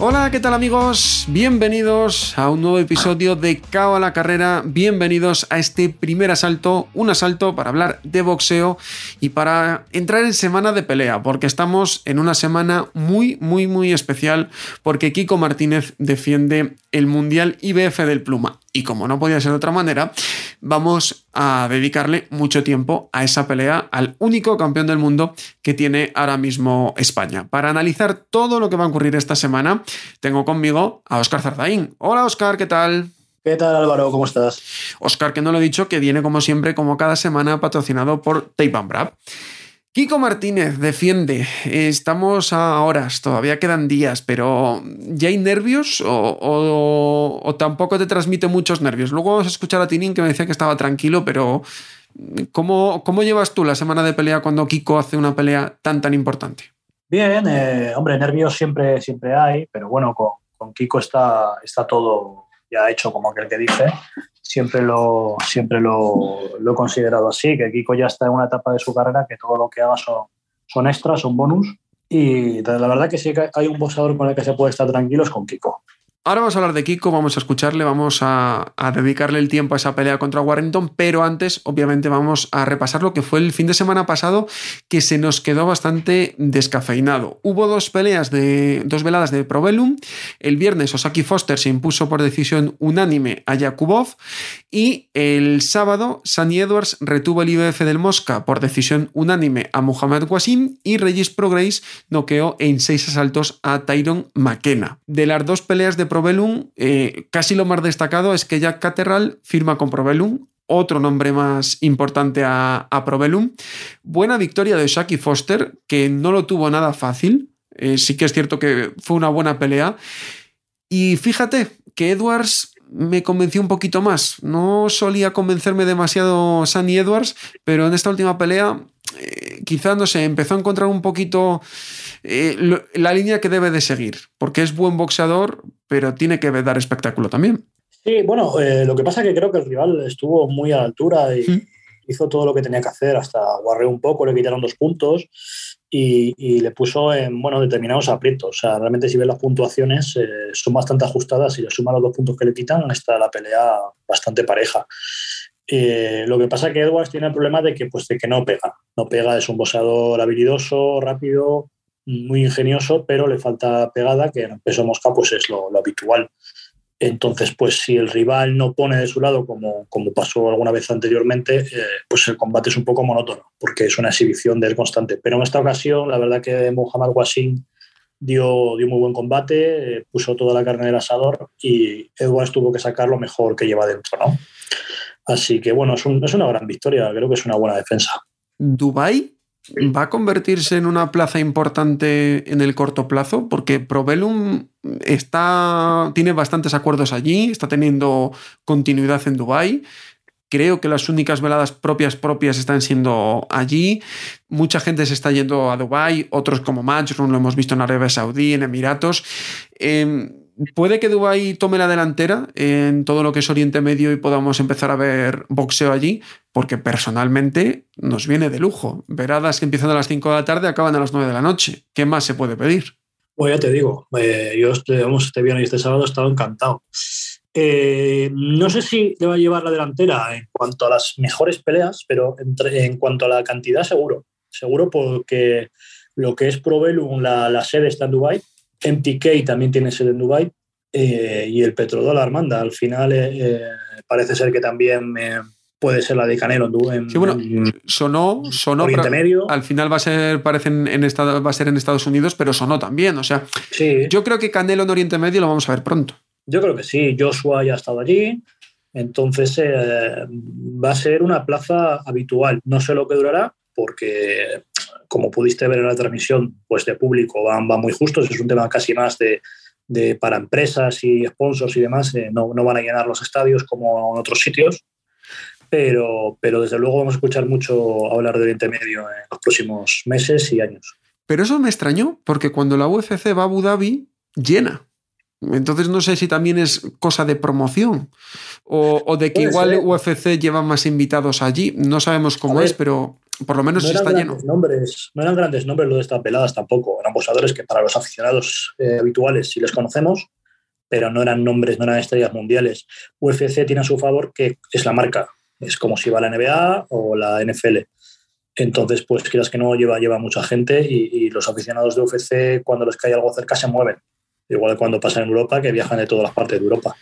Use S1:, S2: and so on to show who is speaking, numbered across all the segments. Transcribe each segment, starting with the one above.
S1: Hola, ¿qué tal amigos? Bienvenidos a un nuevo episodio de Cao a la Carrera. Bienvenidos a este primer asalto, un asalto para hablar de boxeo y para entrar en semana de pelea, porque estamos en una semana muy, muy, muy especial, porque Kiko Martínez defiende el Mundial IBF del Pluma. Y como no podía ser de otra manera, vamos a dedicarle mucho tiempo a esa pelea, al único campeón del mundo que tiene ahora mismo España. Para analizar todo lo que va a ocurrir esta semana, tengo conmigo a Oscar Zardaín. Hola Oscar, ¿qué tal?
S2: ¿Qué tal Álvaro? ¿Cómo estás?
S1: Oscar, que no lo he dicho, que viene como siempre, como cada semana, patrocinado por Tape and Brab. Kiko Martínez defiende. Estamos a horas, todavía quedan días, pero ¿ya hay nervios o, tampoco te transmite muchos nervios? Luego vamos a escuchar a Tinin que me decía que estaba tranquilo, pero ¿cómo, ¿cómo llevas tú la semana de pelea cuando Kiko hace una pelea tan tan importante?
S2: Bien, eh, hombre, nervios siempre, siempre hay, pero bueno, con, con Kiko está, está todo ya hecho como aquel que dice siempre lo, siempre lo, lo, he considerado así, que Kiko ya está en una etapa de su carrera que todo lo que haga son, son extras, son bonus. Y la verdad que sí hay un boxeador con el que se puede estar tranquilo es con Kiko.
S1: Ahora vamos a hablar de Kiko, vamos a escucharle, vamos a, dedicarle el tiempo a esa pelea contra Warrington, pero antes, obviamente, vamos a repasar lo que fue el fin de semana pasado, que se nos quedó bastante descafeinado. Hubo dos peleas de dos veladas de Provelum. El viernes, Osaki Foster se impuso por decisión unánime a Yakubov. Y el sábado, Sunny Edwards retuvo el IBF del Mosca por decisión unánime a Muhammad Wasim. Y Regis Prograis noqueó en seis asaltos a Tyron McKenna. De las dos peleas de Provelum, eh, casi lo más destacado es que Jack Caterral firma con Provelum, otro nombre más importante a, a. Buena victoria de Shaki Foster, que no lo tuvo nada fácil. Eh, sí que es cierto que fue una buena pelea. Y fíjate que Edwards me convenció un poquito más. No solía convencerme demasiado Sunny Edwards, pero en esta última pelea eh, quizá, no sé, empezó a encontrar un poquito eh, lo, la línea que debe de seguir, porque es buen boxeador, pero tiene que dar espectáculo también.
S2: Sí, bueno, eh, lo que pasa es que creo que el rival estuvo muy a la altura y hizo todo lo que tenía que hacer, hasta guarreó un poco, le quitaron dos puntos y, y, le puso en bueno, determinados aprietos. O sea, realmente si ves las puntuaciones eh, son bastante ajustadas y le suman los dos puntos que le quitan, está la pelea bastante pareja. Eh, lo que pasa es que Edwards tiene el problema de que, pues, de que no pega. No pega, es un boxeador habilidoso, rápido, muy ingenioso, pero le falta pegada, que en el peso mosca pues, es lo, habitual. Entonces, pues si el rival no pone de su lado, como, como pasó alguna vez anteriormente, eh, pues el combate es un poco monótono, porque es una exhibición de él constante. Pero en esta ocasión, la verdad que Muhammad Wasim dio, dio muy buen combate, eh, puso toda la carne del asador y Edwards tuvo que sacar lo mejor que lleva dentro, ¿no? Así que bueno, es, un, es, una gran victoria, creo que es una buena defensa.
S1: ¿Dubai va a convertirse en una plaza importante en el corto plazo? Porque Provelum está, tiene bastantes acuerdos allí, está teniendo continuidad en Dubai. Creo que las únicas veladas propias propias están siendo allí. Mucha gente se está yendo a Dubai, otros como Matchroom lo hemos visto en Arabia Saudí, en Emiratos. Eh, puede que Dubái tome la delantera en todo lo que es Oriente Medio y podamos empezar a ver boxeo allí, porque personalmente nos viene de lujo. Veradas que empiezan a las 5 de la tarde acaban a las 9 de la noche. ¿Qué más se puede pedir?
S2: Pues ya te digo, eh, yo digamos, este viernes y este sábado he estado encantado. Eh, no sé si le va a llevar la delantera en cuanto a las mejores peleas, pero en cuanto a la cantidad, seguro. Seguro porque lo que es Provelum, la, la sede está en Dubái, MTK también tiene sede en Dubái eh, y el petrodólar manda. Al final eh, parece ser que también eh, puede ser la de Canelo en,
S1: sí, bueno, sonó, sonó
S2: Oriente Medio.
S1: Al final va a ser, parece en, en estado, va a ser en Estados Unidos, pero sonó también. O sea,
S2: sí.
S1: yo creo que Canelo en Oriente Medio lo vamos a ver pronto.
S2: Yo creo que sí. Joshua ya ha estado allí. Entonces va a ser una plaza habitual. No sé lo que durará, porque como pudiste ver en la transmisión, pues de público van, van muy justos, es un tema casi más de, de para empresas y sponsors y demás, eh, no, no, van a llenar los estadios como en otros sitios, pero, pero desde luego vamos a escuchar mucho hablar de Oriente Medio en los próximos meses y años.
S1: Pero eso me extrañó, porque cuando la UFC va a Abu Dhabi, llena. Entonces no sé si también es cosa de promoción o, o de que igual UFC lleva más invitados allí. No sabemos cómo es, pero por lo menos
S2: no
S1: está lleno.
S2: Nombres, no eran grandes nombres lo de estas peladas tampoco. Eran boxeadores que para los aficionados eh, habituales sí les conocemos, pero no eran nombres, no eran estrellas mundiales. UFC tiene a su favor que es la marca. Es como si va la NBA o la NFL. Entonces, pues quieras que no, lleva, lleva mucha gente y, y los aficionados de UFC, cuando les cae algo cerca, se mueven. Igual que cuando pasa en Europa, que viajan de todas las partes de Europa.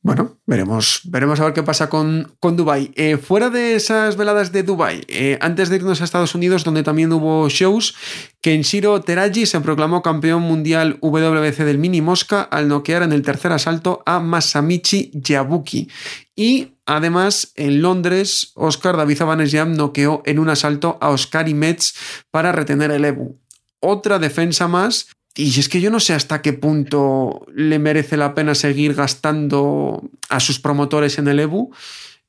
S1: Bueno, veremos, veremos a ver qué pasa con, con Dubai. Eh, fuera de esas veladas de Dubai, eh, antes de irnos a Estados Unidos, donde también hubo shows, Kenshiro Teraji se proclamó campeón mundial WBC del mini mosca al noquear en el tercer asalto a Masamichi Yabuki. Y además, en Londres, Oscar David Abanesian noqueó en un asalto a Oscar Metz para retener el Ebu. Otra defensa más y es que yo no sé hasta qué punto le merece la pena seguir gastando a sus promotores en el EBU.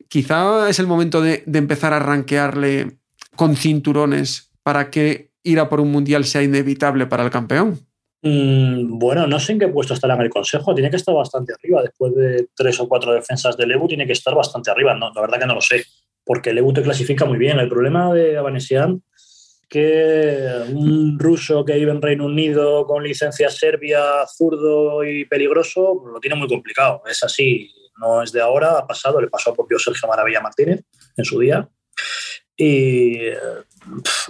S1: Quizá es el momento de, empezar a rankearle con cinturones para que ir a por un mundial sea inevitable para el campeón.
S2: Mm, bueno, no sé en qué puesto estará en el consejo. Tiene que estar bastante arriba. Después de tres o cuatro defensas del EBU, tiene que estar bastante arriba. No, la verdad que no lo sé, porque el EBU te clasifica muy bien. El problema de Avanesian que un ruso que vive en Reino Unido con licencia serbia, zurdo y peligroso, lo tiene muy complicado. Es así, no es de ahora, ha pasado, le pasó a propio Sergio Maravilla Martínez en su día. Y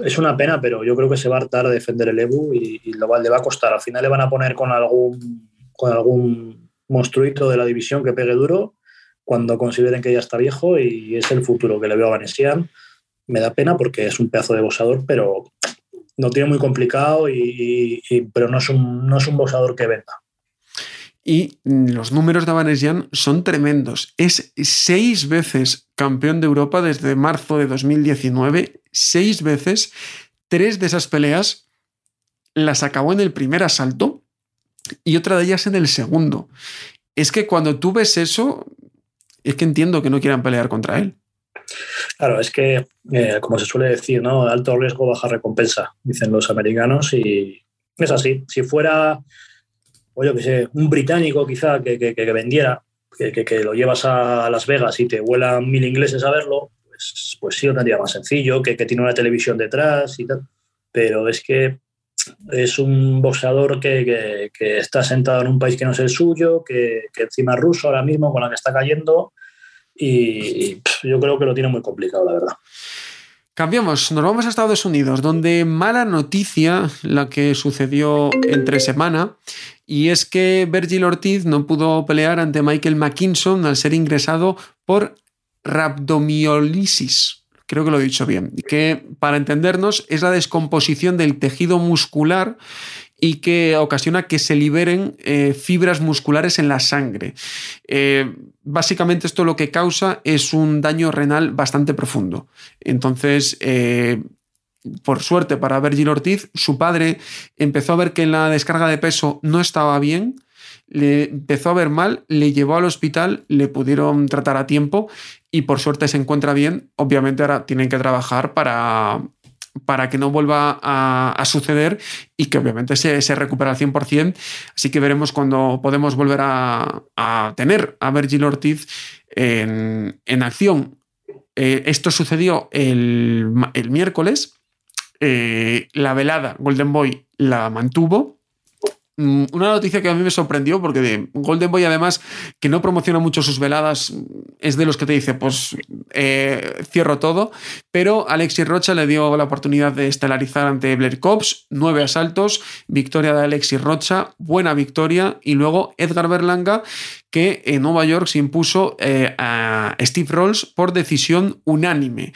S2: es una pena, pero yo creo que se va a hartar a defender el EBU y, y lo, le va a costar. Al final le van a poner con algún, con algún monstruito de la división que pegue duro cuando consideren que ya está viejo y es el futuro que le veo a Vanessian me da pena porque es un pedazo de boxeador, pero no tiene muy complicado, y, pero no es, un, no un boxeador que venda.
S1: Y los números de Avanesian son tremendos. Es seis veces campeón de Europa desde marzo de 2019. Seis veces. Tres de esas peleas las acabó en el primer asalto y otra de ellas en el segundo. Es que cuando tú ves eso, es que entiendo que no quieran pelear contra él.
S2: Claro, es que, eh, como se suele decir, ¿no? Alto riesgo, baja recompensa, dicen los americanos, y es así. Si fuera, o yo que sé, un británico quizá que, que, que vendiera, que, que, lo llevas a Las Vegas y te vuelan mil ingleses a verlo, pues, pues sí, lo tendría más sencillo, que, tiene una televisión detrás y tal. Pero es que es un boxeador que, está sentado en un país que no es el suyo, que, encima es ruso ahora mismo con la que está cayendo y yo creo que lo tiene muy complicado, la verdad.
S1: Cambiamos, nos vamos a Estados Unidos, donde mala noticia la que sucedió entre semana, y es que Virgil Ortiz no pudo pelear ante Michael McKinson al ser ingresado por rhabdomiolisis. Creo que lo he dicho bien. Que para entendernos es la descomposición del tejido muscular y que ocasiona que se liberen eh, fibras musculares en la sangre. Eh, básicamente esto lo que causa es un daño renal bastante profundo. Entonces, eh, por suerte para Virgil Ortiz, su padre empezó a ver que la descarga de peso no estaba bien, le empezó a ver mal, le llevó al hospital, le pudieron tratar a tiempo y por suerte se encuentra bien. Obviamente ahora tienen que trabajar para para que no vuelva a, suceder y que obviamente se, se recupera al 100%. Así que veremos cuando podemos volver a, tener a Virgil Ortiz en, acción. Eh, esto sucedió el, miércoles. Eh, la velada Golden Boy la mantuvo una noticia que a mí me sorprendió porque Golden Boy además que no promociona mucho sus veladas es de los que te dice pues eh, cierro todo. Pero Alexis Rocha le dio la oportunidad de estelarizar ante Blair Cops nueve asaltos victoria de Alexis Rocha buena victoria y luego Edgar Berlanga que en Nueva York se impuso eh, a Steve Rolls por decisión unánime.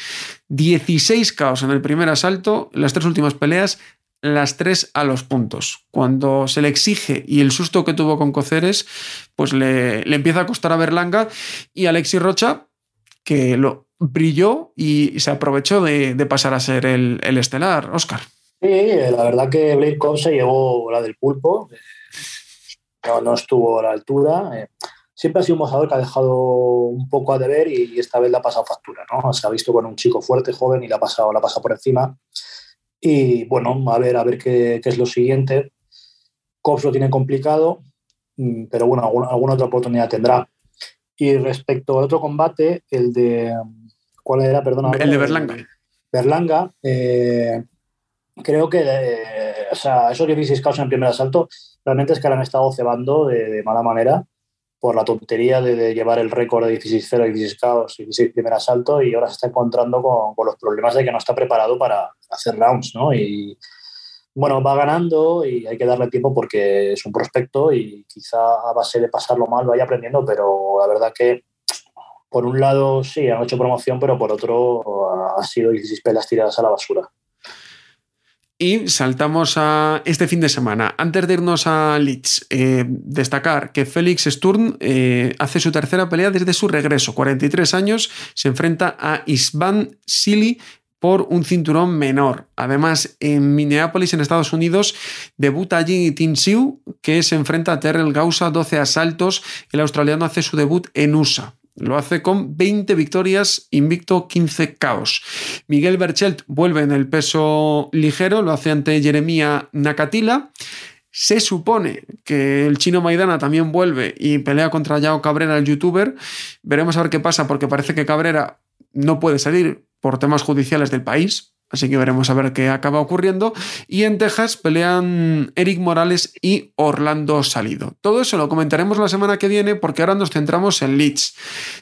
S1: 16 caos en el primer asalto las tres últimas peleas las tres a los puntos. Cuando se le exige y el susto que tuvo con Coceres, pues le, empieza a costar a Berlanga y Alexis Rocha, que lo brilló y se aprovechó de, pasar a ser el, estelar, Oscar.
S2: Sí, la verdad que Blake Cobb se llevó la del pulpo. No, no estuvo a la altura. Siempre ha sido un mojador que ha dejado un poco a deber y esta vez la ha pasado factura. ¿no? Se ha visto con un chico fuerte, joven y la ha pasado, la ha por encima. Y bueno, a ver, a ver qué, qué es lo siguiente. Cobbs lo tiene complicado, mm, pero bueno, alguna, alguna, otra oportunidad tendrá. Y respecto al otro combate, el de. ¿Cuál era? Perdona.
S1: El de Berlanga.
S2: Berlanga, eh, creo que eh, o sea, esos 16 caos en el primer asalto realmente es que le han estado cebando de, mala manera por la tontería de, llevar el récord de 16-0, 16 caos, 16 primer asalto y ahora se está encontrando con, con, los problemas de que no está preparado para hacer rounds, ¿no? Y bueno, va ganando y hay que darle tiempo porque es un prospecto y quizá a base de pasarlo mal vaya aprendiendo, pero la verdad que por un lado sí, han hecho promoción, pero por otro ha sido 16 pelas tiradas a la basura.
S1: Y saltamos a este fin de semana. Antes de irnos a Leeds, eh, destacar que Félix Sturm eh, hace su tercera pelea desde su regreso. 43 años, se enfrenta a Isvan Sili por un cinturón menor. Además, en Minneapolis, en Estados Unidos, debuta allí Tin Siu, que se enfrenta a Terrell Gausa, 12 asaltos. El australiano hace su debut en USA. Lo hace con 20 victorias, invicto 15 caos. Miguel Berchelt vuelve en el peso ligero, lo hace ante Jeremía Nakatila. Se supone que el chino Maidana también vuelve y pelea contra Yao Cabrera, el youtuber. Veremos a ver qué pasa, porque parece que Cabrera no puede salir por temas judiciales del país. Así que veremos a ver qué acaba ocurriendo. Y en Texas pelean Eric Morales y Orlando Salido. Todo eso lo comentaremos la semana que viene porque ahora nos centramos en Leeds.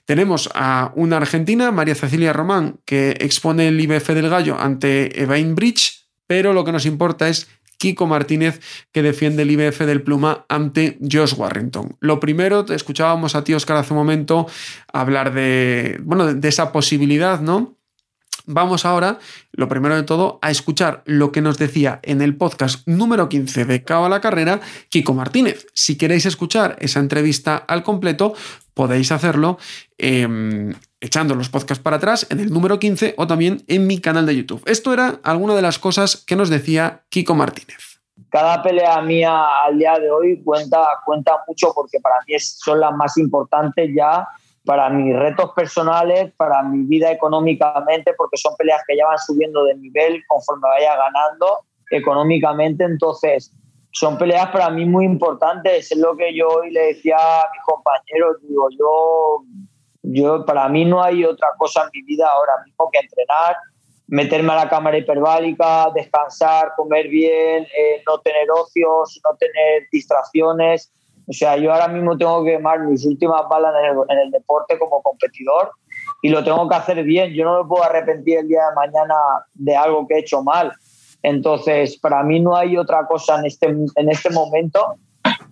S1: Tenemos a una argentina, María Cecilia Román, que expone el IBF del Gallo ante Evain Bridge, pero lo que nos importa es Kiko Martínez, que defiende el IBF del Pluma ante Josh Warrington. Lo primero, escuchábamos a ti, Oscar, hace un momento hablar de, bueno, de esa posibilidad, ¿no? Vamos ahora, lo primero de todo, a escuchar lo que nos decía en el podcast número 15 de Cabo a la Carrera, Kiko Martínez. Si queréis escuchar esa entrevista al completo, podéis hacerlo em, echando los podcasts para atrás en el número 15 o también en mi canal de YouTube. Esto era alguna de las cosas que nos decía Kiko Martínez.
S3: Cada pelea mía al día de hoy cuenta, cuenta mucho porque para mí son las más importantes ya para mis retos personales, para mi vida económicamente, porque son peleas que ya van subiendo de nivel conforme vaya ganando económicamente. Entonces, son peleas para mí muy importantes. Es lo que yo hoy le decía a mis compañeros. Digo, yo, yo, para mí no hay otra cosa en mi vida ahora mismo que entrenar, meterme a la cámara hiperbálica, descansar, comer bien, eh, no tener ocios, no tener distracciones o sea, yo ahora mismo tengo que quemar mis últimas balas en el, deporte como competidor y lo tengo que hacer bien. Yo no me puedo arrepentir el día de mañana de algo que he hecho mal. Entonces, para mí no hay otra cosa en este, en este momento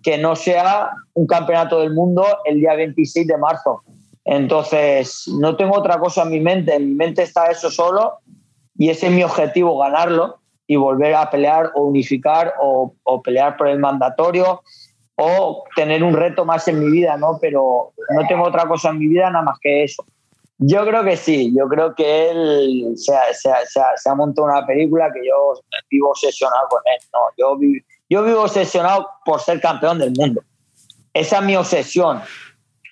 S3: que no sea un campeonato del mundo el día 26 de marzo. Entonces, no tengo otra cosa en mi mente. En mi mente está eso solo y ese es mi objetivo, ganarlo y volver a pelear o unificar o, o pelear por el mandatorio o tener un reto más en mi vida, ¿no? Pero no tengo otra cosa en mi vida nada más que eso. Yo creo que sí, yo creo que él se ha, montado una película que yo vivo obsesionado con él, ¿no? Yo, yo vivo obsesionado por ser campeón del mundo. Esa es mi obsesión.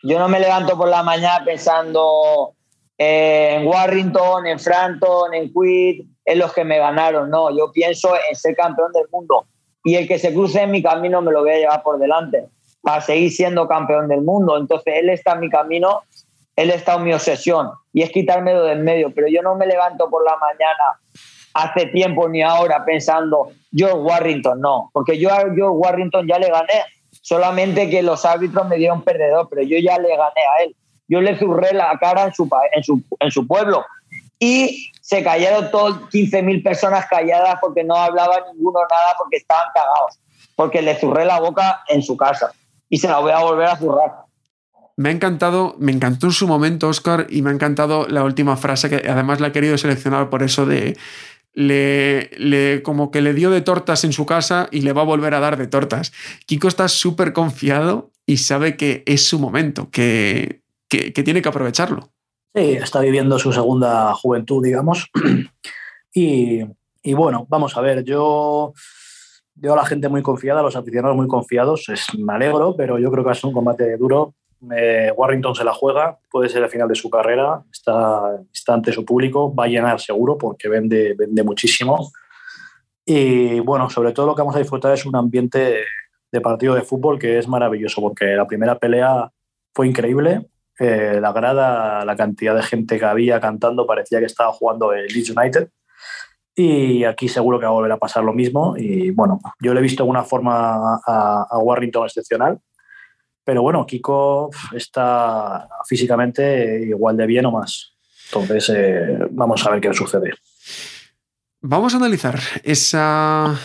S3: Yo no me levanto por la mañana pensando en Warrington, en Frampton, en Quid, en los que me ganaron. No, yo pienso en ser campeón del mundo y el que se cruce en mi camino me lo voy a llevar por delante para seguir siendo campeón del mundo. Entonces él está en mi camino, él está en mi obsesión y es quitármelo del medio, pero yo no me levanto por la mañana hace tiempo ni ahora pensando George Warrington, no, porque yo a George Warrington ya le gané, solamente que los árbitros me dieron perdedor, pero yo ya le gané a él. Yo le zurré la cara en su, en su, en su pueblo y se cayeron todos 15.000 personas calladas porque no hablaba ninguno nada porque estaban cagados, porque le zurré la boca en su casa y se la voy a volver a zurrar.
S1: Me ha encantado, me encantó en su momento, Oscar, y me ha encantado la última frase que además la he querido seleccionar por eso de le, le, como que le dio de tortas en su casa y le va a volver a dar de tortas. Kiko está súper confiado y sabe que es su momento, que, que tiene que aprovecharlo.
S2: Está viviendo su segunda juventud, digamos. Y, Y bueno, vamos a ver, yo veo a la gente muy confiada, a los aficionados muy confiados, es, me alegro, pero yo creo que ser un combate duro. Warrington se la juega, puede ser el final de su carrera, está, está ante su público, va a llenar seguro porque vende, vende muchísimo. Y bueno, sobre todo lo que vamos a disfrutar es un ambiente de partido de fútbol que es maravilloso porque la primera pelea fue increíble. Eh, la grada, la cantidad de gente que había cantando parecía que estaba jugando el Leeds United. Y aquí seguro que va a volver a pasar lo mismo. Y bueno, yo le he visto de una forma a, Warrington excepcional. Pero bueno, Kiko está físicamente igual de bien o más. Entonces, eh, vamos a ver qué sucede.
S1: Vamos a analizar esa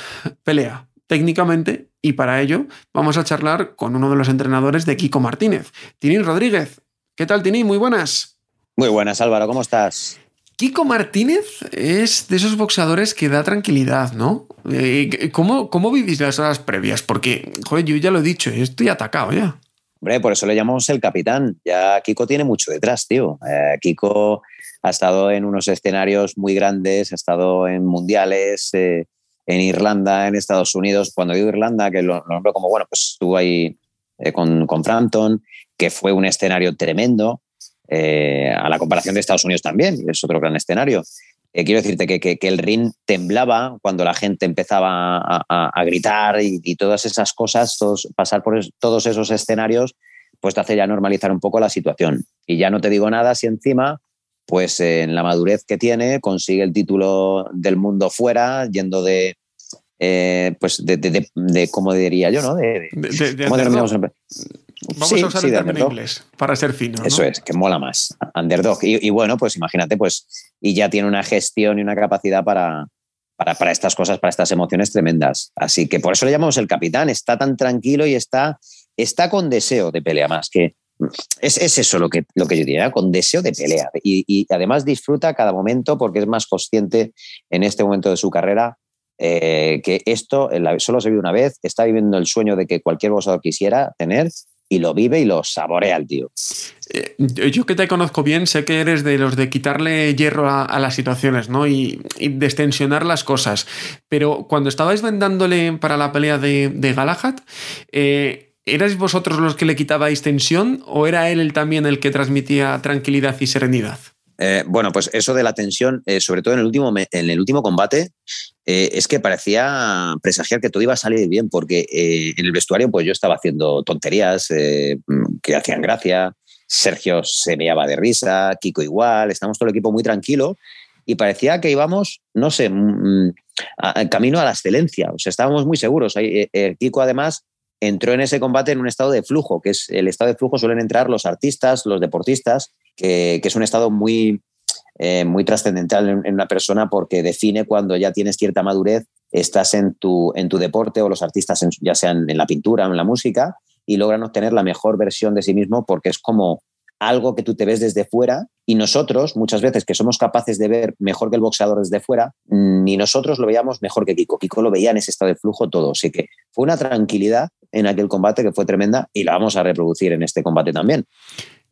S1: pelea técnicamente y para ello vamos a charlar con uno de los entrenadores de Kiko Martínez, Tinín Rodríguez. ¿Qué tal, Tinín? Muy buenas.
S4: Muy buenas, Álvaro, ¿cómo estás?
S1: Kiko Martínez es de esos boxeadores que da tranquilidad, ¿no? Eh, ¿Cómo, cómo vivís las horas previas? Porque, joder, yo ya lo he dicho, estoy atacado ya.
S4: Hombre, por eso le llamamos el capitán. Ya Kiko tiene mucho detrás, tío. Eh, Kiko ha estado en unos escenarios muy grandes, ha estado en mundiales, eh, en Irlanda, en Estados Unidos. Cuando digo Irlanda, que lo, nombro como, bueno, pues estuvo ahí eh, con, con Frampton, que fue un escenario tremendo, eh, a la comparación de Estados Unidos también, es otro gran escenario. Eh, quiero decirte que, que, el ring temblaba cuando la gente empezaba a, gritar y, y, todas esas cosas, todos, pasar por todos esos escenarios, pues te hace ya normalizar un poco la situación. Y ya no te digo nada si encima pues en la madurez que tiene consigue el título del mundo fuera, yendo de, eh, pues de, de, de, ¿cómo diría yo? ¿no? De,
S1: ¿Cómo Vamos a usar el término en inglés para ser fino.
S4: Eso es, que mola más. Underdog. Y, y, bueno, pues imagínate, pues, y ya tiene una gestión y una capacidad para, para, para, estas cosas, para estas emociones tremendas. Así que por eso le llamamos el capitán. Está tan tranquilo y está, está con deseo de pelea más que, es, eso lo que, lo que yo diría, con deseo de pelea. Y, además disfruta cada momento porque es más consciente en este momento de su carrera eh, que esto solo se vive una vez, está viviendo el sueño de que cualquier boxeador quisiera tener y lo vive y lo saborea el tío.
S1: Eh, yo que te conozco bien, sé que eres de los de quitarle hierro a, las situaciones, ¿no? Y, y, destensionar las cosas. Pero cuando estabais vendándole para la pelea de, Galahad, eh, ¿Erais vosotros los que le quitabais tensión o era él también el que transmitía tranquilidad y serenidad?
S4: Eh, bueno, pues eso de la tensión, eh, sobre todo en el último, en el último combate, eh, es que parecía presagiar que todo iba a salir bien, porque en el vestuario pues yo estaba haciendo tonterías que hacían gracia, Sergio se meaba de risa, Kiko igual, estamos todo el equipo muy tranquilo y parecía que íbamos, no sé, mm, a, camino a la excelencia, o sea, estábamos muy seguros. Kiko además entró en ese combate en un estado de flujo, que es el estado de flujo suelen entrar los artistas, los deportistas, que, es un estado muy, eh, muy trascendental en, una persona porque define cuando ya tienes cierta madurez, estás en tu, en tu deporte o los artistas, ya sean en la pintura o en la música, y logran obtener la mejor versión de sí mismo porque es como algo que tú te ves desde fuera y nosotros, muchas veces que somos capaces de ver mejor que el boxeador desde fuera, ni nosotros lo veíamos mejor que Kiko. Kiko lo veía en ese estado de flujo todo. Así que fue una tranquilidad en aquel combate que fue tremenda y la vamos a reproducir en este combate también.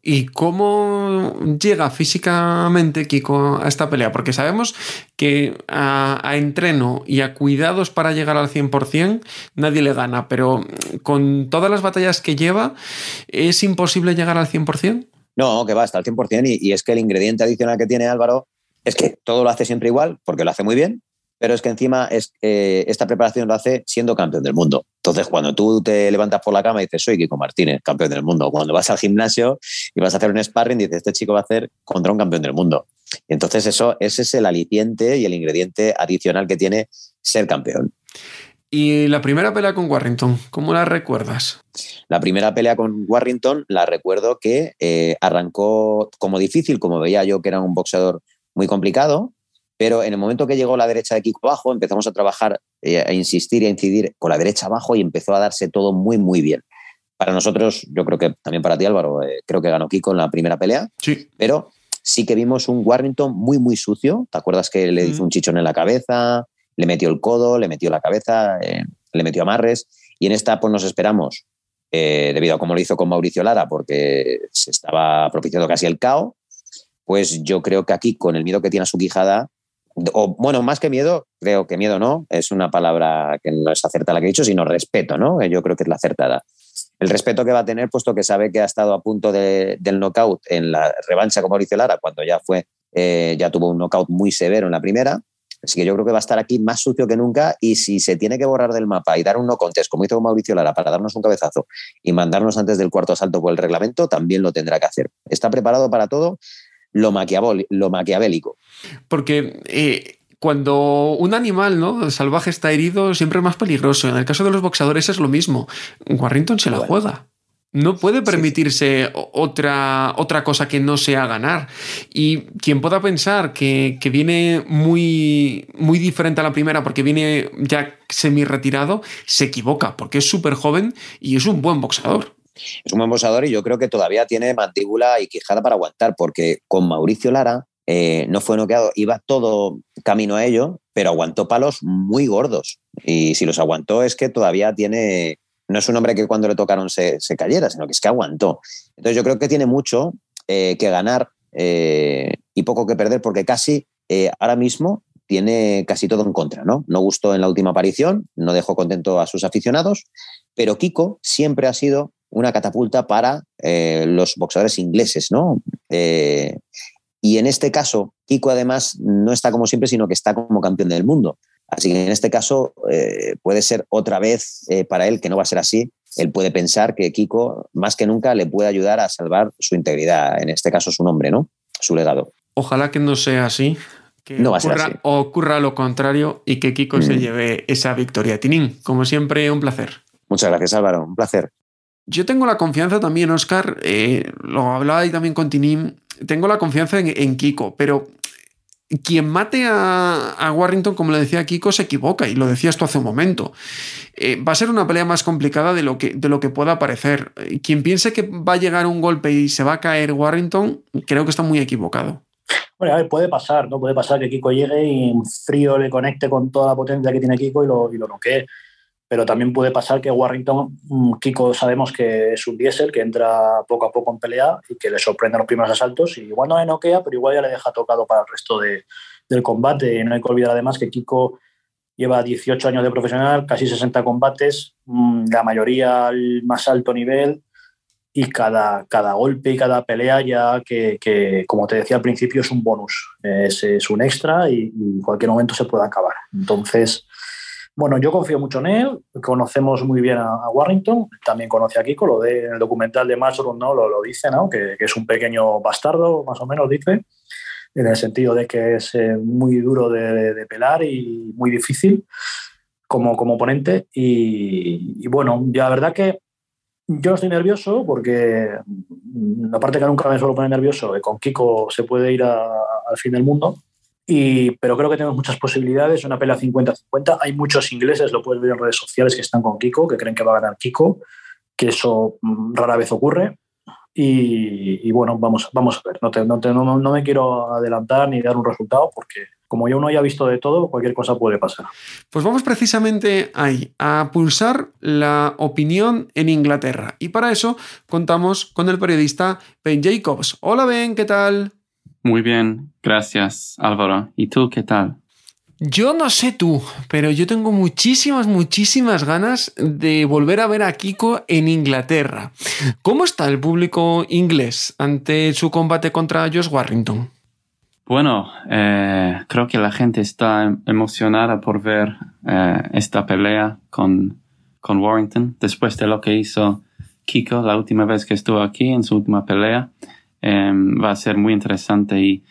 S1: ¿Y cómo llega físicamente Kiko a esta pelea? Porque sabemos que a, entreno y a cuidados para llegar al 100% nadie le gana, pero con todas las batallas que lleva, ¿es imposible llegar al 100%?
S4: No, que va hasta el 100% y, y es que el ingrediente adicional que tiene Álvaro es que todo lo hace siempre igual, porque lo hace muy bien, pero es que encima eh, esta preparación lo hace siendo campeón del mundo. Entonces, cuando tú te levantas por la cama y dices, soy Kiko Martínez, campeón del mundo, cuando vas al gimnasio y vas a hacer un sparring, dices, este chico va a hacer contra un campeón del mundo. Y entonces, eso, ese es el aliciente y el ingrediente adicional que tiene ser campeón.
S1: ¿Y la primera pelea con Warrington, cómo la recuerdas?
S4: La primera pelea con Warrington la recuerdo que eh, arrancó como difícil, como veía yo que era un boxeador muy complicado, pero en el momento que llegó la derecha de Kiko abajo, empezamos a trabajar, eh, a insistir y a incidir con la derecha abajo y empezó a darse todo muy, muy bien. Para nosotros, yo creo que también para ti, Álvaro, eh, creo que ganó Kiko en la primera pelea.
S1: Sí.
S4: Pero sí que vimos un Warrington muy, muy sucio. ¿Te acuerdas que le hizo un chichón en la cabeza? Le metió el codo, le metió la cabeza, eh, le metió amarres. Y en esta, pues nos esperamos, eh, debido a cómo lo hizo con Mauricio Lara, porque se estaba propiciando casi el caos. Pues yo creo que aquí, con el miedo que tiene a su quijada, bueno, más que miedo, creo que miedo no, es una palabra que no es acertada la que he dicho, sino respeto, ¿no? Yo creo que es la acertada. El respeto que va a tener, puesto que sabe que ha estado a punto del knockout en la revancha con Mauricio Lara, cuando ya fue, eh, ya tuvo un knockout muy severo en la primera. Así que yo creo que va a estar aquí más sucio que nunca y si se tiene que borrar del mapa y dar un no contest, como hizo con Mauricio Lara, para darnos un cabezazo y mandarnos antes del cuarto asalto por el reglamento, también lo tendrá que hacer. Está preparado para todo lo, lo maquiavélico.
S1: Porque eh, cuando un animal ¿no? salvaje está herido, siempre es más peligroso. En el caso de los boxeadores es lo mismo. Warrington se la juega. No puede permitirse otra, otra cosa que no sea ganar. Y quien pueda pensar que, viene muy, muy diferente a la primera porque viene ya semi-retirado, se equivoca, porque es súper joven y es un buen boxeador.
S4: Es un buen boxeador y yo creo que todavía tiene mandíbula y quijada para aguantar, porque con Mauricio Lara eh, no fue noqueado, iba todo camino a ello, pero aguantó palos muy gordos. Y si los aguantó es que todavía tiene no es un hombre que cuando le tocaron se, cayera, sino que es que aguantó. Entonces yo creo que tiene mucho eh, que ganar eh, y poco que perder, porque casi ahora mismo tiene casi todo en contra, ¿no? No gustó en la última aparición, no dejó contento a sus aficionados, pero Kiko siempre ha sido una catapulta para los boxeadores ingleses, ¿no? y en este caso, Kiko además no está como siempre, sino que está como campeón del mundo. Así que en este caso eh, puede ser otra vez eh, para él, que no va a ser así. Él puede pensar que Kiko, más que nunca, le puede ayudar a salvar su integridad, en este caso su nombre, ¿no? Su legado.
S1: Ojalá que no sea así. Que no va ocurra, a ser así. ocurra lo contrario y que Kiko se mm. lleve esa victoria. Tinín, como siempre, un placer.
S4: Muchas gracias, Álvaro. Un placer.
S1: Yo tengo la confianza también, Oscar, eh, lo hablaba ahí también con Tinín, tengo la confianza en, Kiko, pero quien mate a, Warrington, como le decía Kiko, se equivoca, y lo decías tú hace un momento. Eh, va a ser una pelea más complicada de lo, que, de lo que pueda parecer. Eh, quien piense que va a llegar un golpe y se va a caer Warrington, creo que está muy equivocado.
S2: Bueno, a puede pasar, ¿no? Puede pasar que Kiko llegue y frío le conecte con toda la potencia que tiene Kiko y lo, y lo noquee pero también puede pasar que Warrington, mm, Kiko sabemos que es un diésel, que entra poco a poco en pelea y que le sorprende los primeros asaltos y igual no le noquea, pero igual ya le deja tocado para el resto de, del combate. Y no hay que olvidar además que Kiko lleva 18 años de profesional, casi 60 combates, mm, la mayoría al más alto nivel y cada, cada golpe y cada pelea ya que, que, como te decía al principio, es un bonus, es, un extra y en cualquier momento se puede acabar. Entonces bueno, yo confío mucho en él, conocemos muy bien a, Warrington, también conoce a Kiko, lo de, en el documental de Mushroom ¿no? lo, lo dice, ¿no? Que, es un pequeño bastardo, más o menos dice, en el sentido de que es eh, muy duro de, pelar y muy difícil como, como oponente. Y, bueno, ya la verdad que yo estoy nervioso porque, mm, aparte que nunca me suelo poner nervioso, con Kiko se puede ir al fin del mundo pero creo que tenemos muchas posibilidades, una pelea 50-50. Hay muchos ingleses, lo puedes ver en redes sociales, que están con Kiko, que creen que va a ganar Kiko, que eso mm, rara vez ocurre. Y, bueno, vamos, vamos a ver. No, no, no, me quiero adelantar ni dar un resultado porque como yo no haya visto de todo, cualquier cosa puede pasar.
S1: Pues vamos precisamente ahí, a pulsar la opinión en Inglaterra. Y para eso contamos con el periodista Ben Jacobs. Hola Ben, ¿qué tal?
S5: Muy bien, gracias Álvaro. ¿Y tú qué tal?
S1: Yo no sé tú, pero yo tengo muchísimas, muchísimas ganas de volver a ver a Kiko en Inglaterra. ¿Cómo está el público inglés ante su combate contra Josh Warrington?
S5: Bueno, eh, creo que la gente está emocionada por ver eh, esta pelea con, con Warrington después de lo que hizo Kiko la última vez que estuvo aquí en su última pelea. Em, va a ser muy interesante y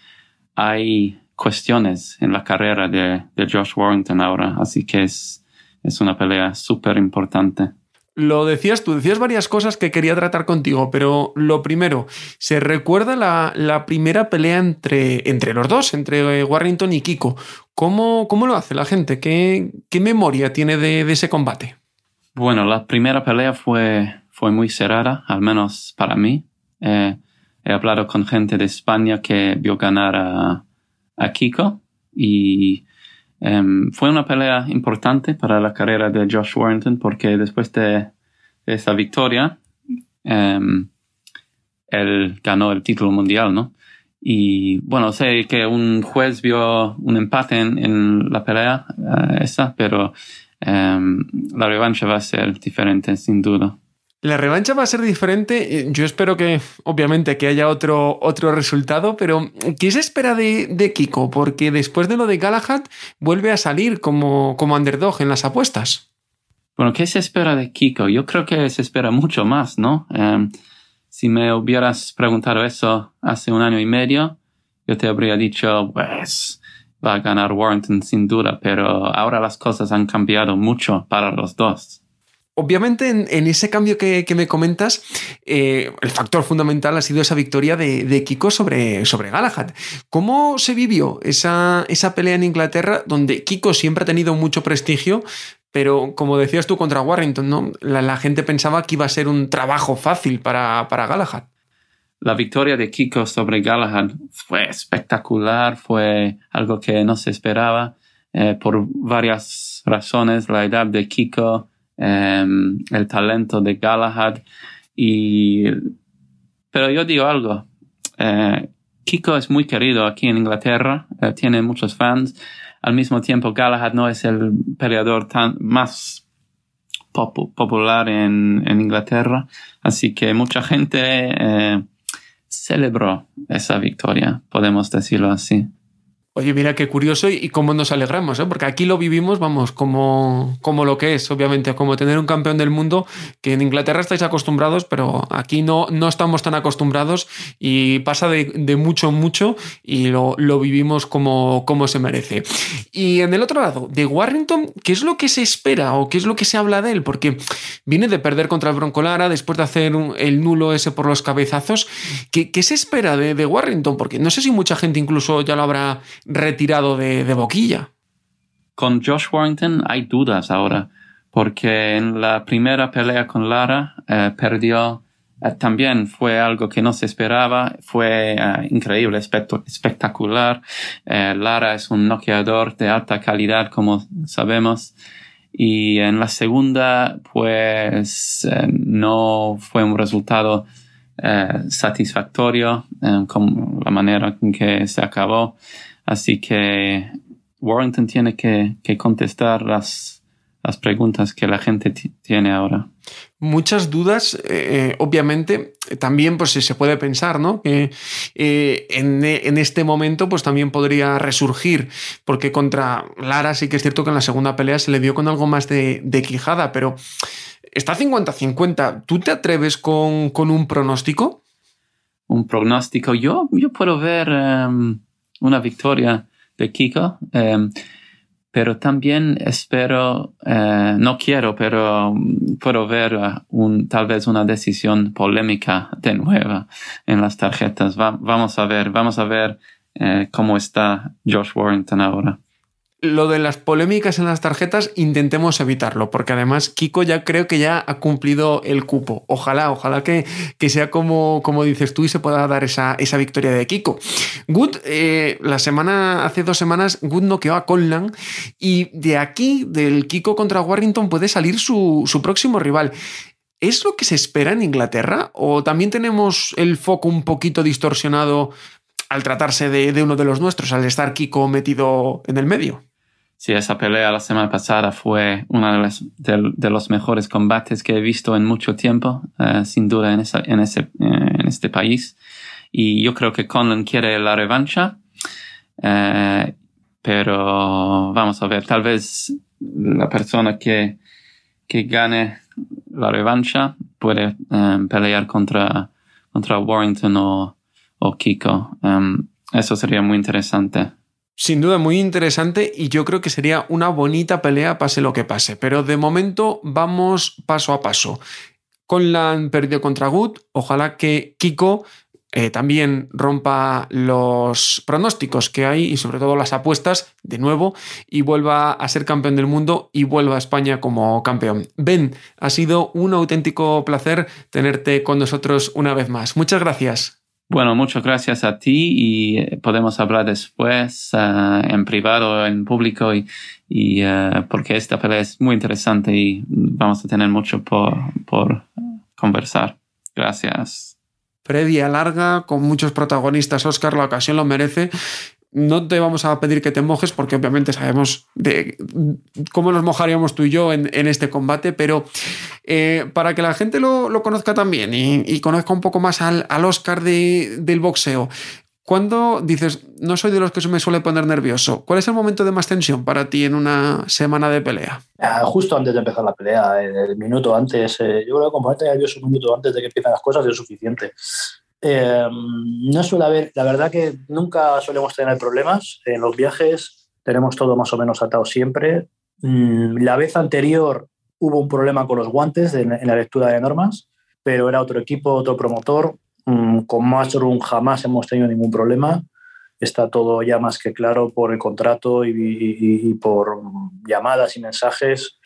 S5: hay cuestiones en la carrera de, Josh Warrington ahora, así que es, es una pelea súper importante.
S1: Lo decías tú, decías varias cosas que quería tratar contigo, pero lo primero, ¿se recuerda la, primera pelea entre, entre, los dos, entre Warrington y Kiko? ¿Cómo, cómo lo hace la gente? ¿Qué, qué memoria tiene de, ese combate?
S5: Bueno, la primera pelea fue, fue muy cerrada, al menos para mí. Eh, he hablado con gente de España que vio ganar a, Kiko y em, fue una pelea importante para la carrera de Josh Warrington porque después de, esa victoria em, él ganó el título mundial, ¿no? Y bueno, sé que un juez vio un empate en, la pelea esa, pero em, la revancha va a ser diferente, sin duda.
S1: La revancha va a ser diferente. Yo espero que, obviamente, que haya otro, otro resultado, pero ¿qué se espera de, Kiko? Porque después de lo de Galahad vuelve a salir como, como underdog en las apuestas.
S5: Bueno, ¿qué se espera de Kiko? Yo creo que se espera mucho más, ¿no? Em, si me hubieras preguntado eso hace un año y medio, yo te habría dicho, pues, va a ganar Warrington sin duda, pero ahora las cosas han cambiado mucho para los dos.
S1: Obviamente, en, ese cambio que, me comentas, eh, el factor fundamental ha sido esa victoria de, Kiko sobre, sobre Galahad. ¿Cómo se vivió esa, esa pelea en Inglaterra, donde Kiko siempre ha tenido mucho prestigio, pero como decías tú contra Warrington. La, gente pensaba que iba a ser un trabajo fácil para, para Galahad.
S5: La victoria de Kiko sobre Galahad fue espectacular, fue algo que no se esperaba eh, por varias razones. La edad de Kiko, el talento de Galahad. Y, pero yo digo algo, eh, Kiko es muy querido aquí en Inglaterra, eh, tiene muchos fans. Al mismo tiempo, Galahad no es el peleador tan, más popular en, Inglaterra, así que mucha gente eh, celebró esa victoria, podemos decirlo así.
S1: Oye, mira qué curioso y, cómo nos alegramos, ¿eh? porque aquí lo vivimos, vamos, como, como lo que es, obviamente, como tener un campeón del mundo, que en Inglaterra estáis acostumbrados, pero aquí no, no estamos tan acostumbrados y pasa de, de mucho, mucho y lo, lo, vivimos como, como se merece. Y en el otro lado, de Warrington, ¿qué es lo que se espera o qué es lo que se habla de él? Porque viene de perder contra el Bronco Lara, después de hacer el nulo ese por los cabezazos. ¿Qué, qué se espera de, de Warrington? Porque no sé si mucha gente incluso ya lo habrá retirado de, boquilla.
S5: Con Josh Warrington hay dudas ahora, porque en la primera pelea con Lara eh, perdió. Eh, también fue algo que no se esperaba, fue eh, increíble, espectacular. Lara es un noqueador de alta calidad, como sabemos. Y en la segunda, pues no fue un resultado satisfactorio con la manera en que se acabó. Así que Warrington tiene que, contestar las, las, preguntas que la gente tiene ahora.
S1: Muchas dudas, eh, eh, obviamente, también pues se puede pensar, ¿no? Que eh, en, este momento pues también podría resurgir, porque contra Lara sí que es cierto que en la segunda pelea se le dio con algo más de, quijada, pero está 50-50. ¿Tú te atreves con, un pronóstico?
S5: Un pronóstico, yo, yo puedo ver... Em, una victoria de Kiko, em, pero también espero, eh, no quiero, pero puedo ver un, tal vez una decisión polémica de nuevo en las tarjetas. vamos a ver, vamos a ver eh, cómo está Josh Warrington ahora
S1: lo de las polémicas en las tarjetas intentemos evitarlo, porque además Kiko ya creo que ya ha cumplido el cupo. Ojalá, ojalá que, que sea como, como dices tú y se pueda dar esa, esa victoria de Kiko. Good, eh, la semana, hace dos semanas, Good noqueó a Conlan y de aquí, del Kiko contra Warrington, puede salir su, su próximo rival. ¿Es lo que se espera en Inglaterra? ¿O también tenemos el foco un poquito distorsionado al tratarse de, de uno de los nuestros, al estar Kiko metido en el medio?
S5: Sí, esa pelea la semana pasada fue uno de, los mejores combates que he visto en mucho tiempo, eh, sin duda, en, esa, en, ese, eh, en este país. Y yo creo que Conlan quiere la revancha, eh, pero vamos a ver, tal vez la persona que, que gane la revancha puede pelear contra, contra Warrington o, o Kiko. eso sería muy interesante.
S1: Sin duda muy interesante y yo creo que sería una bonita pelea pase lo que pase. Pero de momento vamos paso a paso. Conlan perdió contra Good. Ojalá que Kiko eh, también rompa los pronósticos que hay y sobre todo las apuestas de nuevo y vuelva a ser campeón del mundo y vuelva a España como campeón. Ben, ha sido un auténtico placer tenerte con nosotros una vez más. Muchas gracias.
S5: Bueno, muchas gracias a ti y eh, podemos hablar después uh, en privado, en público, y, y uh, porque esta pelea es muy interesante y vamos a tener mucho por, por conversar. Gracias.
S1: previa larga, con muchos protagonistas. Oscar, la ocasión lo merece. No te vamos a pedir que te mojes porque obviamente sabemos de cómo nos mojaríamos tú y yo en, este combate, pero eh, para que la gente lo, conozca también y, conozca un poco más al, Oscar del boxeo, ¿Cuándo dices, no soy de los que se me suele poner nervioso? ¿Cuál es el momento de más tensión para ti en una semana de pelea?
S2: Ah, justo antes de empezar la pelea, el minuto antes. Eh, yo creo que componerte nervioso un minuto antes de que empiecen las cosas es suficiente. Eh, no suele haber, la verdad que nunca solemos tener problemas. En los viajes tenemos todo más o menos atado siempre. Mm, la vez anterior hubo un problema con los guantes en la lectura de normas, pero era otro equipo, otro promotor Mm, con Mushroom jamás hemos tenido ningún problema. Está todo ya más que claro por el contrato y, por llamadas y mensajes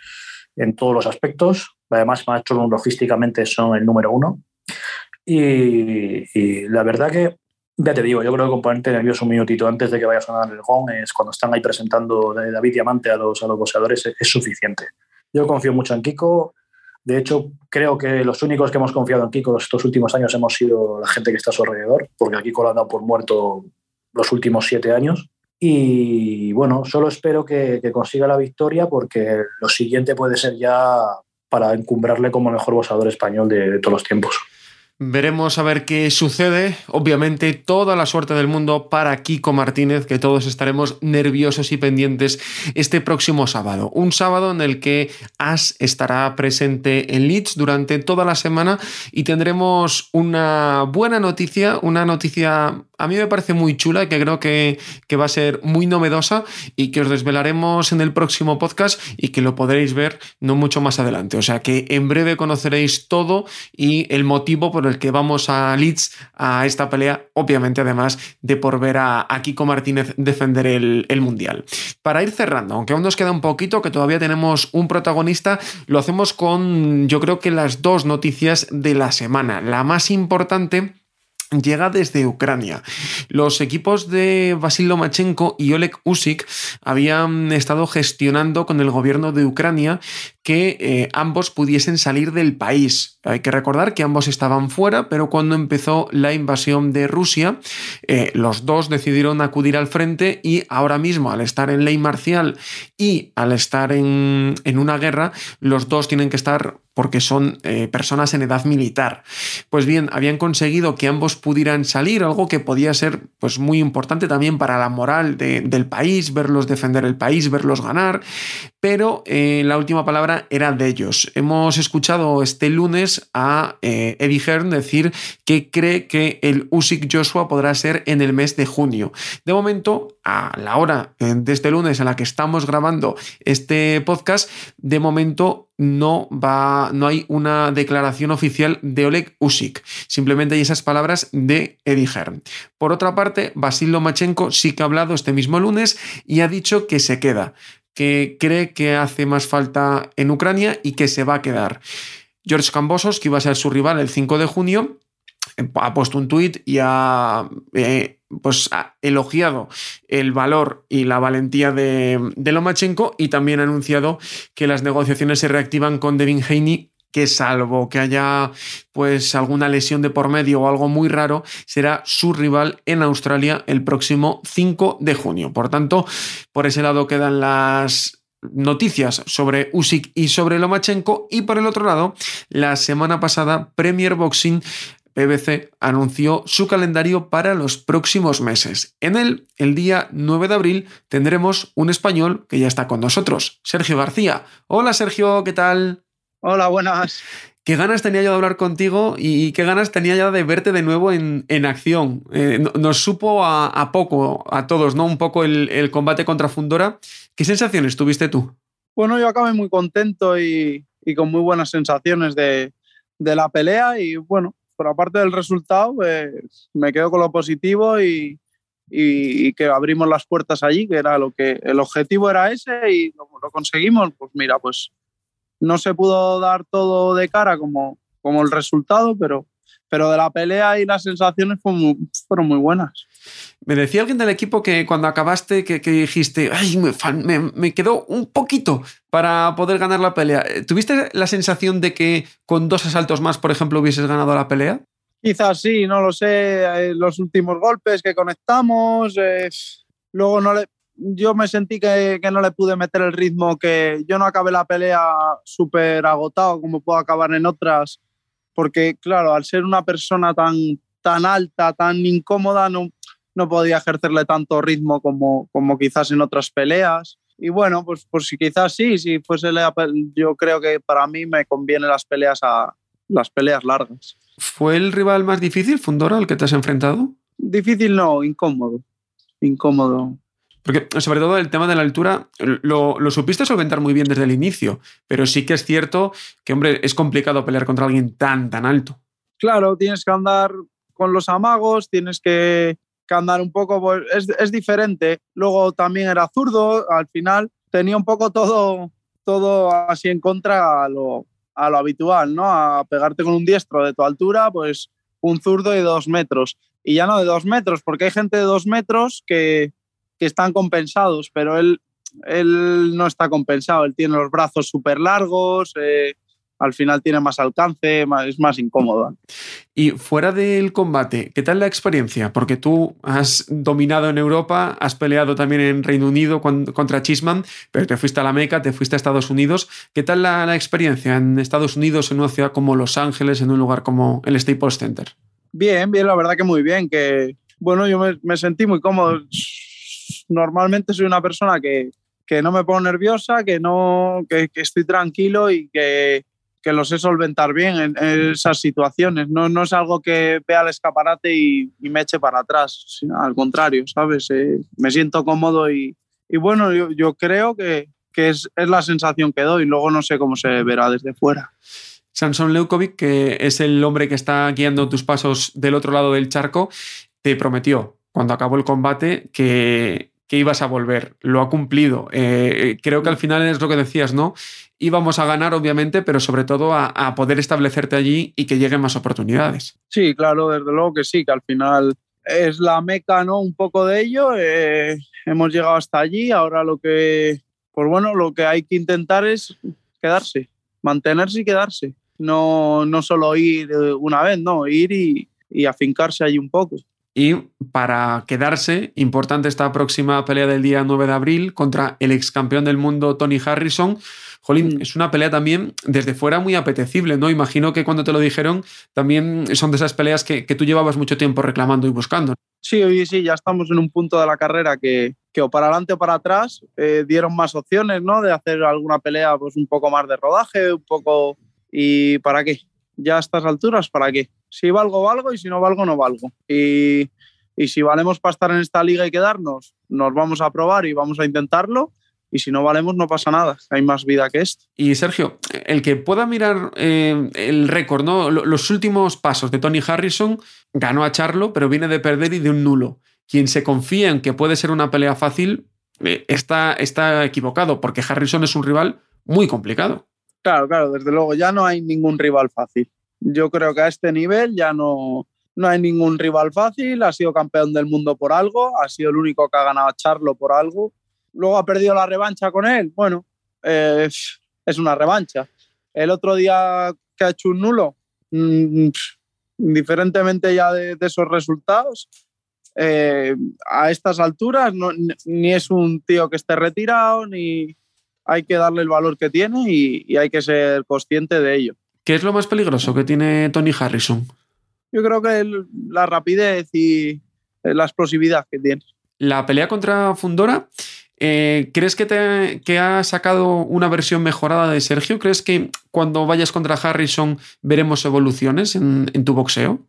S2: en todos los aspectos. Además, Mushroom logísticamente son el número uno. Y, la verdad que, ya te digo, yo creo que componente nervioso un minutito antes de que vaya a sonar el gong es cuando están ahí presentando David Diamante a los, a los boxeadores es suficiente. Yo confío mucho en Kiko de hecho, creo que los únicos que hemos confiado en Kiko estos últimos años hemos sido la gente que está a su alrededor, porque a Kiko lo han dado por muerto los últimos siete años. Y bueno, solo espero que, consiga la victoria porque lo siguiente puede ser ya para encumbrarle como mejor boxeador español de todos los tiempos.
S1: Veremos a ver qué sucede. Obviamente, toda la suerte del mundo para Kiko Martínez, que todos estaremos nerviosos y pendientes este próximo sábado. Un sábado en el que As estará presente en Leeds durante toda la semana y tendremos una buena noticia, una noticia a mí me parece muy chula y que creo que, que, va a ser muy novedosa y que os desvelaremos en el próximo podcast y que lo podréis ver no mucho más adelante. O sea que en breve conoceréis todo y el motivo por el que vamos a Leeds a esta pelea, obviamente además de por ver a, Kiko Martínez defender el, el Mundial. Para ir cerrando, aunque aún nos queda un poquito, que todavía tenemos un protagonista, lo hacemos con yo creo que las dos noticias de la semana. La más importante llega desde Ucrania. Los equipos de Vasil Lomachenko y Oleg Usik habían estado gestionando con el gobierno de Ucrania que eh, ambos pudiesen salir del país. Hay que recordar que ambos estaban fuera, pero cuando empezó la invasión de Rusia, eh, los dos decidieron acudir al frente y ahora mismo, al estar en ley marcial y al estar en, en una guerra, los dos tienen que estar porque son eh, personas en edad militar. Pues bien, habían conseguido que ambos pudieran salir, algo que podía ser pues, muy importante también para la moral del país, verlos defender el país, verlos ganar, pero la última palabra era de ellos. Hemos escuchado este lunes a eh, Eddie Hearn decir que cree que el Usyk Joshua podrá ser en el mes de junio. De momento, a la hora eh, de este lunes en la que estamos grabando este podcast, de momento no va, no hay una declaración oficial de Oleg Usyk. Simplemente hay esas palabras de Eddie Hearn. Por otra parte, Basil Lomachenko sí que ha hablado este mismo lunes y ha dicho que se queda que cree que hace más falta en Ucrania y que se va a quedar. George Cambosos, que iba a ser su rival el 5 de junio, ha puesto un tuit y ha, eh, pues, ha elogiado el valor y la valentía de, de, Lomachenko y también ha anunciado que las negociaciones se reactivan con Devin Haney que salvo que haya pues alguna lesión de por medio o algo muy raro, será su rival en Australia el próximo 5 de junio. Por tanto, por ese lado quedan las noticias sobre Usyk y sobre Lomachenko y por el otro lado, la semana pasada Premier Boxing PBC anunció su calendario para los próximos meses. En él, el día 9 de abril, tendremos un español que ya está con nosotros, Sergio García. Hola Sergio, ¿qué tal?
S6: Hola, buenas.
S1: Qué ganas tenía yo de hablar contigo y qué ganas tenía ya de verte de nuevo en, acción. Eh, nos supo a, poco, a todos, ¿no? Un poco el, combate contra Fundora. ¿Qué sensaciones tuviste tú?
S6: Bueno, yo acabé muy contento y, con muy buenas sensaciones de, la pelea y bueno, por aparte del resultado, pues, me quedo con lo positivo y, que abrimos las puertas allí, que era lo que el objetivo era ese y lo, lo conseguimos. Pues mira, pues no se pudo dar todo de cara como, como el resultado, pero, pero de la pelea y las sensaciones fueron muy, buenas.
S1: Me decía alguien del equipo que cuando acabaste que, dijiste, ay, me, quedó un poquito para poder ganar la pelea. ¿Tuviste la sensación de que con dos asaltos más, por ejemplo, hubieses ganado la pelea?
S6: Quizás sí, no lo sé. eh, Los últimos golpes que conectamos. eh, luego no le, yo me sentí que, que no le pude meter el ritmo, que yo no acabé la pelea súper agotado como puedo acabar en otras. Porque, claro, al ser una persona tan, tan alta, tan incómoda, no, no podía ejercerle tanto ritmo como, como quizás en otras peleas. Y bueno, pues, pues quizás sí, si fuese la yo creo que para mí me convienen las peleas a las peleas largas.
S1: ¿Fue el rival más difícil, Fundora, al que te has enfrentado?
S6: Difícil no, incómodo. Incómodo.
S1: Porque sobre todo el tema de la altura lo, lo supiste solventar muy bien desde el inicio, pero sí que es cierto que, hombre, es complicado pelear contra alguien tan, tan alto.
S6: Claro, tienes que andar con los amagos, tienes que, que andar un poco, es, es diferente. Luego también era zurdo, al final tenía un poco todo, todo así en contra a lo, a lo habitual, ¿no? A pegarte con un diestro de tu altura, pues un zurdo de dos metros. Y ya no de dos metros, porque hay gente de dos metros que, que están compensados, pero él, él no está compensado. Él tiene los brazos súper largos, eh, al final tiene más alcance, más- es más incómodo.
S1: Y fuera del combate, ¿qué tal la experiencia? Porque tú has dominado en Europa, has peleado también en Reino Unido con- contra Chisman, pero te fuiste a la Meca, te fuiste a Estados Unidos. ¿Qué tal la, la experiencia en Estados Unidos, en una ciudad como Los Ángeles, en un lugar como el Staples Center?
S6: Bien, bien, la verdad que muy bien. Que bueno, yo me, me sentí muy cómodo. Normalmente soy una persona que, que no me pongo nerviosa, que no, que, que estoy tranquilo y que, que lo sé solventar bien en, en esas situaciones. No, no es algo que vea el escaparate y, y me eche para atrás. al contrario, ¿sabes? Eh, me siento cómodo y, y bueno, yo, yo creo que, que es, es la sensación que doy. Luego no sé cómo se verá desde fuera.
S1: Samson Leukovic, que es el hombre que está guiando tus pasos del otro lado del charco, te prometió cuando acabó el combate que, que ibas a volver. Lo ha cumplido. Eh, creo que al final es lo que decías, ¿no? Íbamos a ganar, obviamente, pero sobre todo a, a poder establecerte allí y que lleguen más oportunidades.
S6: Sí, claro, desde luego que sí, que al final es la meca, ¿no? Un poco de ello. eh, hemos llegado hasta allí. Ahora lo que, pues bueno, lo que hay que intentar es quedarse, mantenerse y quedarse. No, no solo ir eh, una vez, no, ir y, y afincarse allí un poco.
S1: Y para quedarse, importante esta próxima pelea del día 9 de abril contra el ex campeón del mundo Tony Harrison. Jolín,
S6: Mm.
S1: es una pelea también desde fuera muy apetecible, ¿no? Imagino que cuando te lo dijeron también son de esas peleas que, que tú llevabas mucho tiempo reclamando y buscando.
S6: Sí, hoy sí, ya estamos en un punto de la carrera que, que o para adelante o para atrás eh, dieron más opciones, ¿no? De hacer alguna pelea pues un poco más de rodaje, un poco... ¿Y para qué? Ya a estas alturas, ¿para qué? Si valgo, valgo y si no valgo, no valgo. Y, y si valemos para estar en esta liga y quedarnos, nos vamos a probar y vamos a intentarlo. Y si no valemos, no pasa nada. Hay más vida que esto.
S1: Y Sergio, el que pueda mirar eh, el récord, ¿no? Lo- Los últimos pasos de Tony Harrison, ganó a Charlo, pero viene de perder y de un nulo. Quien se confía en que puede ser una pelea fácil eh, está, está equivocado, porque Harrison es un rival muy complicado.
S6: Claro, claro, desde luego ya no hay ningún rival fácil. Yo creo que a este nivel ya no, no hay ningún rival fácil. Ha sido campeón del mundo por algo, ha sido el único que ha ganado a Charlo por algo. Luego ha perdido la revancha con él. Bueno, eh, es una revancha. El otro día que ha hecho un nulo, mm, indiferentemente ya de, de esos resultados, eh, a estas alturas no- ni- es un tío que esté retirado, ni hay que darle el valor que tiene y, y hay que ser consciente de ello.
S1: ¿Qué es lo más peligroso que tiene Tony Harrison?
S6: Yo creo que el- la rapidez y eh, la explosividad que tiene.
S1: La pelea contra Fundora, eh, ¿crees que, te, que ha sacado una versión mejorada de Sergio? ¿Crees que cuando vayas contra Harrison veremos evoluciones en, tu boxeo?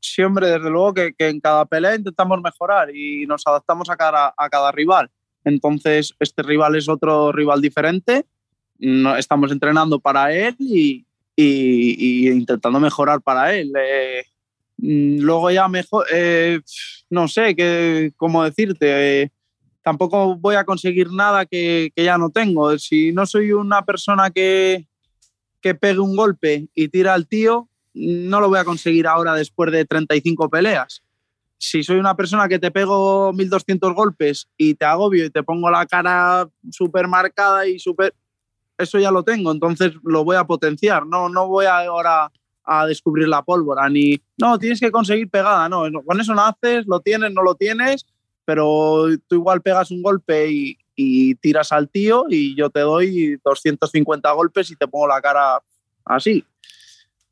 S6: Sí, hombre, desde luego que, que en cada pelea intentamos mejorar y nos adaptamos a cada, a cada rival. Entonces, este rival es otro rival diferente. No, estamos entrenando para él y, y- intentando mejorar para él. Eh, mm, luego ya mejor, eh, no sé qué, cómo decirte. Tampoco voy a conseguir nada que, ya no tengo. Si no soy una persona que, que pegue un golpe y tira al tío, no lo voy a conseguir ahora después de 35 peleas. Si soy una persona que te pego 1200 golpes y te agobio y te pongo la cara súper marcada y súper... Eso ya lo tengo, entonces lo voy a potenciar. No, no voy ahora a descubrir la pólvora, ni no, tienes que conseguir pegada, no, con eso naces, lo tienes, no lo tienes, pero tú igual pegas un golpe y, y tiras al tío y yo te doy 250 golpes y te pongo la cara así.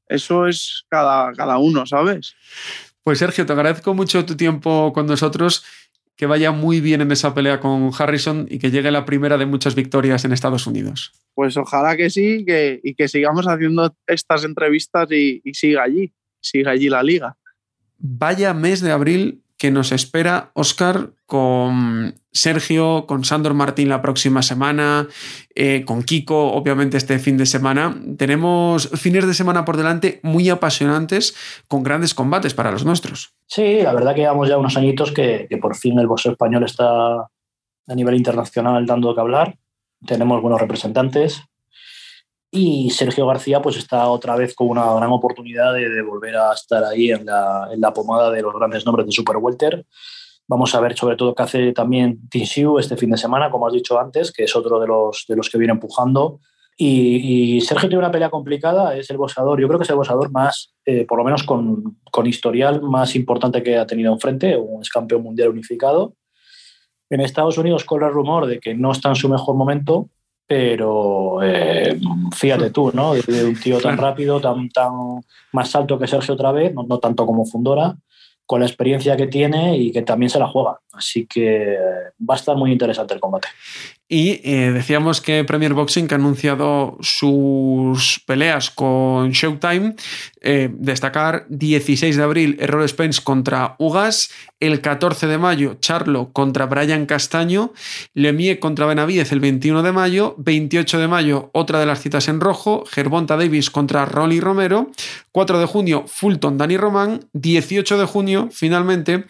S6: Eso es cada, cada uno, ¿sabes?
S1: Pues Sergio, te agradezco mucho tu tiempo con nosotros. Que vaya muy bien en esa pelea con Harrison y que llegue la primera de muchas victorias en Estados Unidos.
S6: Pues ojalá que sí que, y que sigamos haciendo estas entrevistas y, y siga allí, siga allí la liga.
S1: Vaya mes de abril que nos espera Oscar con Sergio, con Sandor Martín la próxima semana, eh, con Kiko, obviamente este fin de semana. Tenemos fines de semana por delante muy apasionantes, con grandes combates para los nuestros.
S2: Sí, la verdad que llevamos ya unos añitos que, que por fin el boxeo español está a nivel internacional dando que hablar. Tenemos buenos representantes, y Sergio García pues está otra vez con una gran oportunidad de, volver a estar ahí en la, pomada de los grandes nombres de Super Welter. Vamos a ver sobre todo qué hace también Tinsiu este fin de semana, como has dicho antes, que es otro de los, de los que viene empujando. Y, Sergio tiene una pelea complicada, es el boxeador, yo creo que es el boxeador más, eh, por lo menos con, con, historial más importante que ha tenido enfrente, un campeón mundial unificado. En Estados Unidos corre el rumor de que no está en su mejor momento, pero eh, fíjate tú, ¿no? De, de, un tío tan rápido, tan, tan más alto que Sergio otra vez, no, no, tanto como Fundora, con la experiencia que tiene y que también se la juega. Así que va a estar muy interesante el combate.
S1: Y eh, decíamos que Premier Boxing ha anunciado sus peleas con Showtime. Eh, destacar 16 de abril Errol Spence contra Ugas, el 14 de mayo Charlo contra Brian Castaño, Lemie contra Benavides el 21 de mayo, 28 de mayo otra de las citas en rojo, Gervonta Davis contra Rolly Romero, 4 de junio Fulton Dani Román, 18 de junio finalmente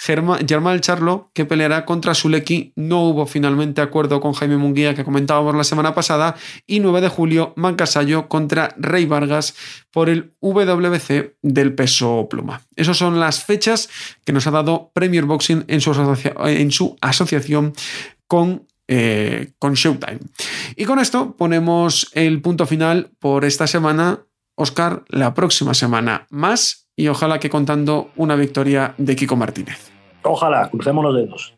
S1: Germán Charlo, que peleará contra Suleki. No hubo finalmente acuerdo con Jaime Munguía, que comentábamos la semana pasada. Y 9 de julio, Mancasayo contra Rey Vargas por el WBC del peso pluma. Esas son las fechas que nos ha dado Premier Boxing en su, asociación eh, con Showtime. Y con esto ponemos el punto final por esta semana. Oscar, la próxima semana más y ojalá que contando una victoria de Kiko Martínez.
S2: Ojalá, crucemos los dedos.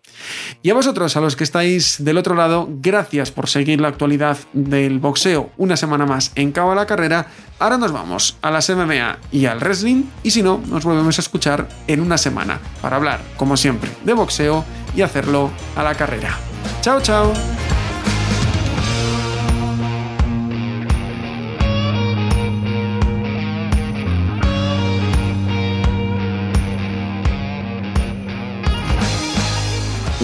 S1: Y a vosotros, a los que estáis del otro lado, gracias por seguir la actualidad del boxeo una semana más en Cabo a la Carrera. Ahora nos vamos a las MMA y al wrestling y si no, nos volvemos a escuchar en una semana para hablar, como siempre, de boxeo y hacerlo a la carrera. Chao, chao.